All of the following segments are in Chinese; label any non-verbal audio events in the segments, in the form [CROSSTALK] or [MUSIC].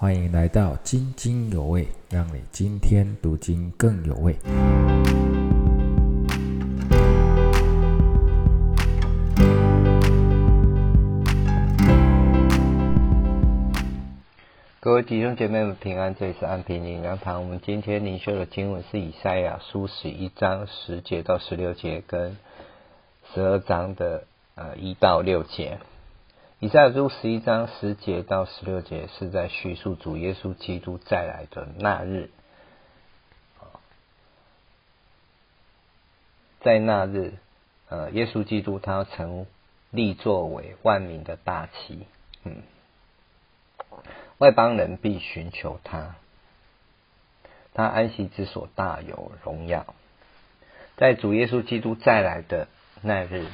欢迎来到津津有味，让你今天读经更有味。各位弟兄姐妹们平安，这里是安平灵粮堂。我们今天灵修的经文是以赛亚书十一章十节到十六节，跟十二章的呃一到六节。以赛亚书十一章十节到十六节是在叙述主耶稣基督再来的那日。在那日，呃，耶稣基督他要成立作为万民的大旗，嗯。外邦人必寻求他，他安息之所大有荣耀。在主耶稣基督再来的那日，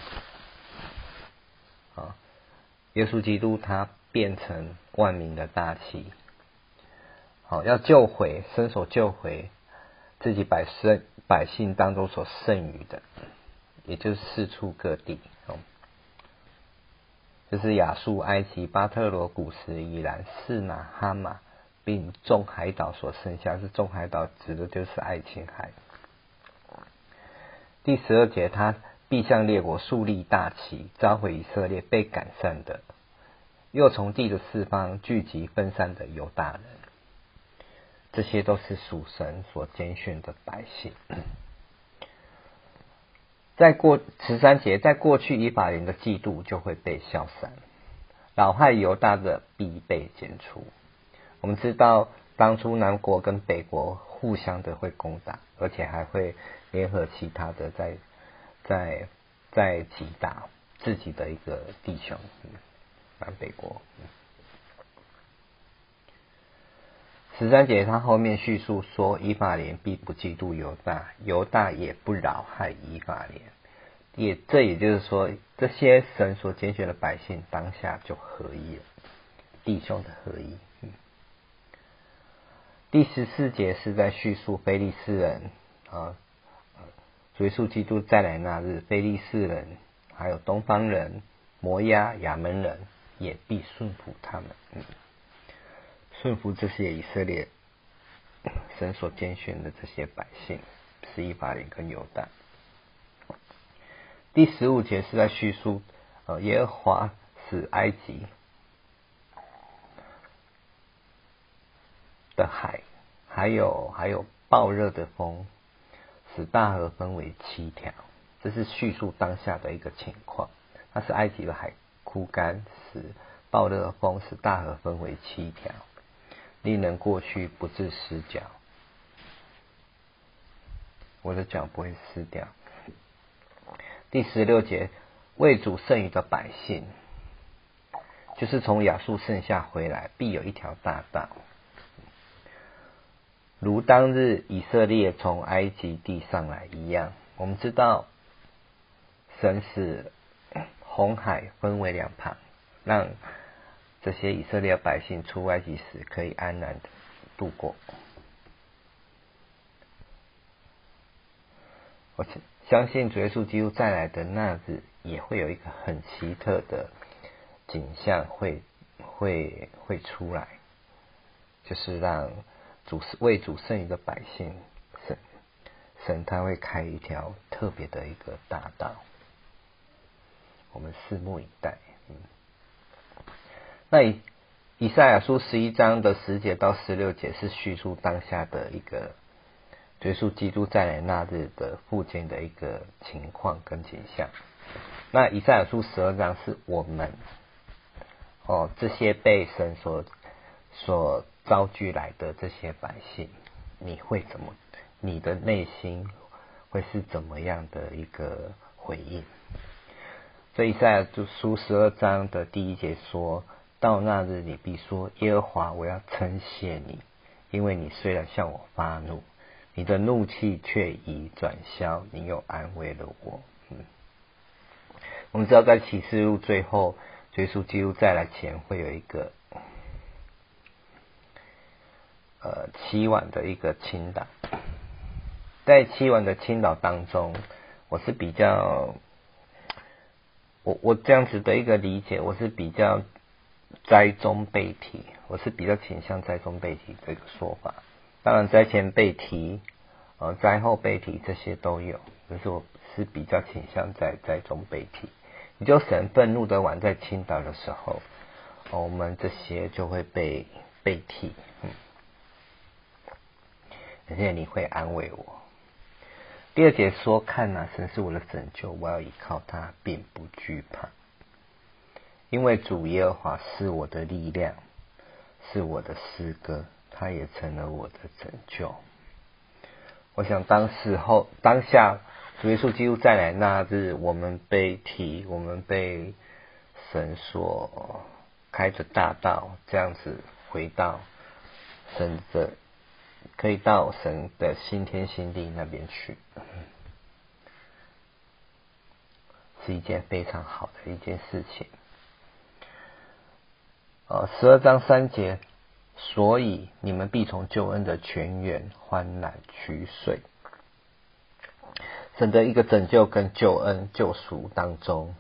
耶稣基督他变成万民的大旗，好要救回伸手救回自己百姓百姓当中所剩余的，也就是四处各地。就是亚述、埃及、巴特罗古时、以兰、士拿、哈马，并众海岛所剩下，是众海岛指的就是爱琴海。第十二节，他地向列国树立大旗，召回以色列被赶散的，又从地的四方聚集分散的犹大人。这些都是属神所拣选的百姓。[COUGHS] 在过十三节，在过去以法莲的嫉妒就会被消散，老害犹大的必被剪除。我们知道，当初南国跟北国互相的会攻打，而且还会联合其他的在在在击打自己的一个弟兄，南北国。十三节他后面叙述说，以法莲必不嫉妒犹大，犹大也不扰害以法莲。也这也就是说，这些神所拣选的百姓当下就合一了，弟兄的合一。第十四节是在叙述菲利斯人啊，耶稣基督再来那日，菲利斯人还有东方人、摩押、亚门人也必顺服他们。顺服这些以色列 [COUGHS] 神所拣选的这些百姓，是一法莲跟犹大。第十五节是在叙述，呃，耶和华使埃及的海，还有还有暴热的风，使大河分为七条。这是叙述当下的一个情况。那是埃及的海枯干，使暴热风使大河分为七条。令人过去不致失脚，我的脚不会湿掉。第十六节，为主剩余的百姓，就是从亚述剩下回来，必有一条大道，如当日以色列从埃及地上来一样。我们知道，神使红海分为两旁，让。这些以色列百姓出埃及时可以安然的度过。我相信主耶稣基督再来的那日，也会有一个很奇特的景象会会会出来，就是让主为主剩余的百姓，神神他会开一条特别的一个大道，我们拭目以待。嗯。那以以赛亚书十一章的十节到十六节是叙述当下的一个耶稣基督再来那日的附近的一个情况跟景象。那以赛亚书十二章是我们哦这些被神所所遭聚来的这些百姓，你会怎么？你的内心会是怎么样的一个回应？所以在就书十二章的第一节说。到那日，你必说：“耶和华，我要称谢你，因为你虽然向我发怒，你的怒气却已转消，你又安慰了我。”嗯，我们知道，在启示录最后，追溯基督再来前，会有一个呃七晚的一个倾倒。在七晚的倾倒当中，我是比较，我我这样子的一个理解，我是比较。栽中被提，我是比较倾向栽中被提这个说法。当然灾前被提，呃灾后被提这些都有，可是我是比较倾向在灾中被提。你就神愤怒的晚在倾倒的时候，我们这些就会被被替，嗯，而且你会安慰我。第二节说：“看呐，神是我的拯救，我要依靠他，并不惧怕。”因为主耶和华是我的力量，是我的诗歌，他也成了我的拯救。我想当时候当下主耶稣基督再来那日，我们被提，我们被神所开着大道，这样子回到神的，可以到神的新天新地那边去，是一件非常好的一件事情。呃，十二章三节，所以你们必从救恩的泉源欢然取水。神的一个拯救跟救恩救赎当中，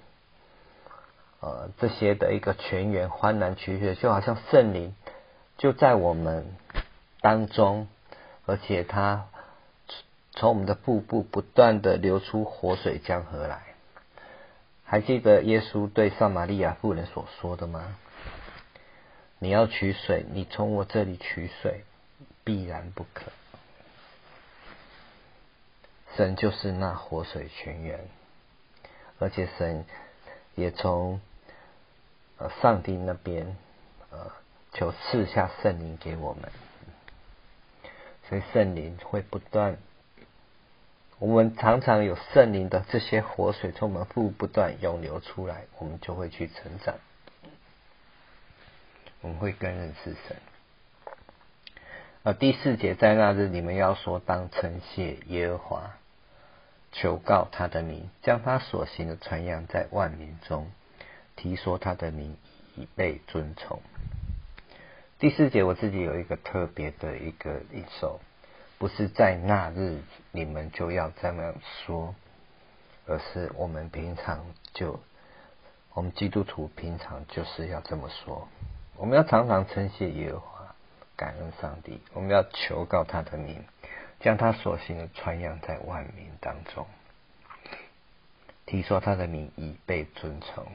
呃，这些的一个泉源欢然取水，就好像圣灵就在我们当中，而且它从我们的腹部不断的流出活水江河来。还记得耶稣对撒玛利亚妇人所说的吗？你要取水，你从我这里取水，必然不可。神就是那活水泉源，而且神也从呃上帝那边呃求赐下圣灵给我们，所以圣灵会不断，我们常常有圣灵的这些活水从我们腹部不断涌流出来，我们就会去成长。我们会更认识神。而，第四节在那日，你们要说当称谢耶和华，求告他的名，将他所行的传扬在万民中，提说他的名已被尊崇。第四节我自己有一个特别的一个一首，不是在那日你们就要这样说，而是我们平常就，我们基督徒平常就是要这么说。我们要常常称谢耶和华，感恩上帝。我们要求告他的名，将他所行的传扬在万民当中，提说他的名已被尊崇。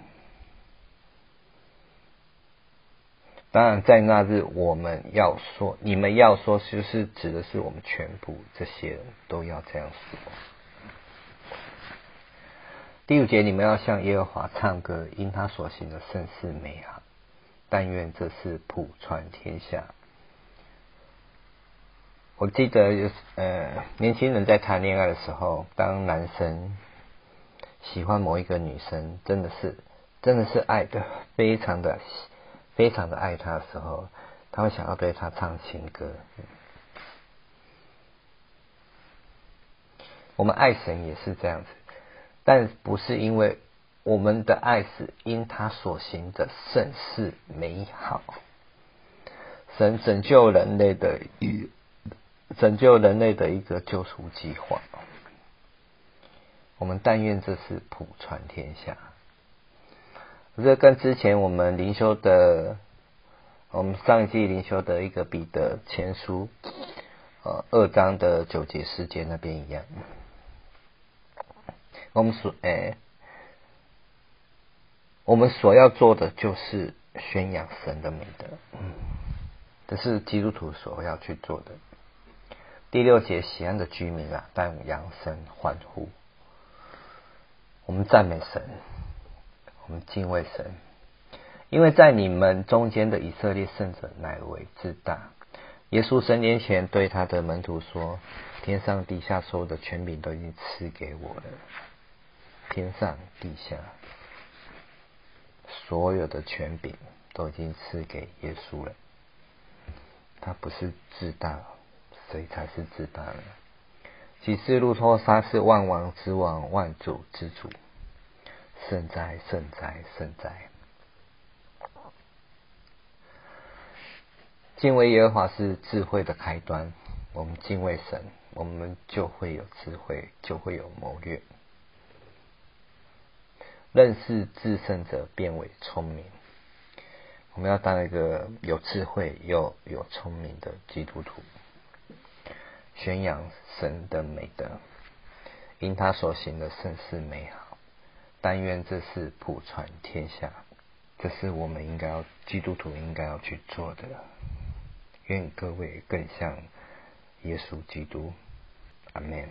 当然，在那日我们要说，你们要说，就是指的是我们全部这些人都要这样说。第五节，你们要向耶和华唱歌，因他所行的甚是美好。但愿这是普传天下。我记得有呃，年轻人在谈恋爱的时候，当男生喜欢某一个女生，真的是真的是爱的非常的非常的爱他的时候，他会想要对他唱情歌。我们爱神也是这样子，但不是因为。我们的爱是因他所行的甚是美好，神拯救人类的一拯救人类的一个救赎计划。我们但愿这是普传天下。这跟之前我们灵修的，我们上一季灵修的一个彼得前书，呃，二章的九节世界那边一样。我们说，哎。我们所要做的就是宣扬神的美德，这是基督徒所要去做的。第六节，喜安的居民啊，当扬声欢呼，我们赞美神，我们敬畏神，因为在你们中间的以色列圣者乃为至大。耶稣三年前对他的门徒说：“天上地下所有的权柄都已经赐给我了，天上地下。”所有的权柄都已经赐给耶稣了，他不是自大，谁才是自大呢？启示录说他是万王之王，万主之主，圣哉圣哉圣哉！敬畏耶和华是智慧的开端，我们敬畏神，我们就会有智慧，就会有谋略。认识至圣者，变为聪明。我们要当一个有智慧又有聪明的基督徒，宣扬神的美德，因他所行的甚是美好。但愿这事普传天下，这是我们应该要基督徒应该要去做的。愿各位更像耶稣基督。阿门。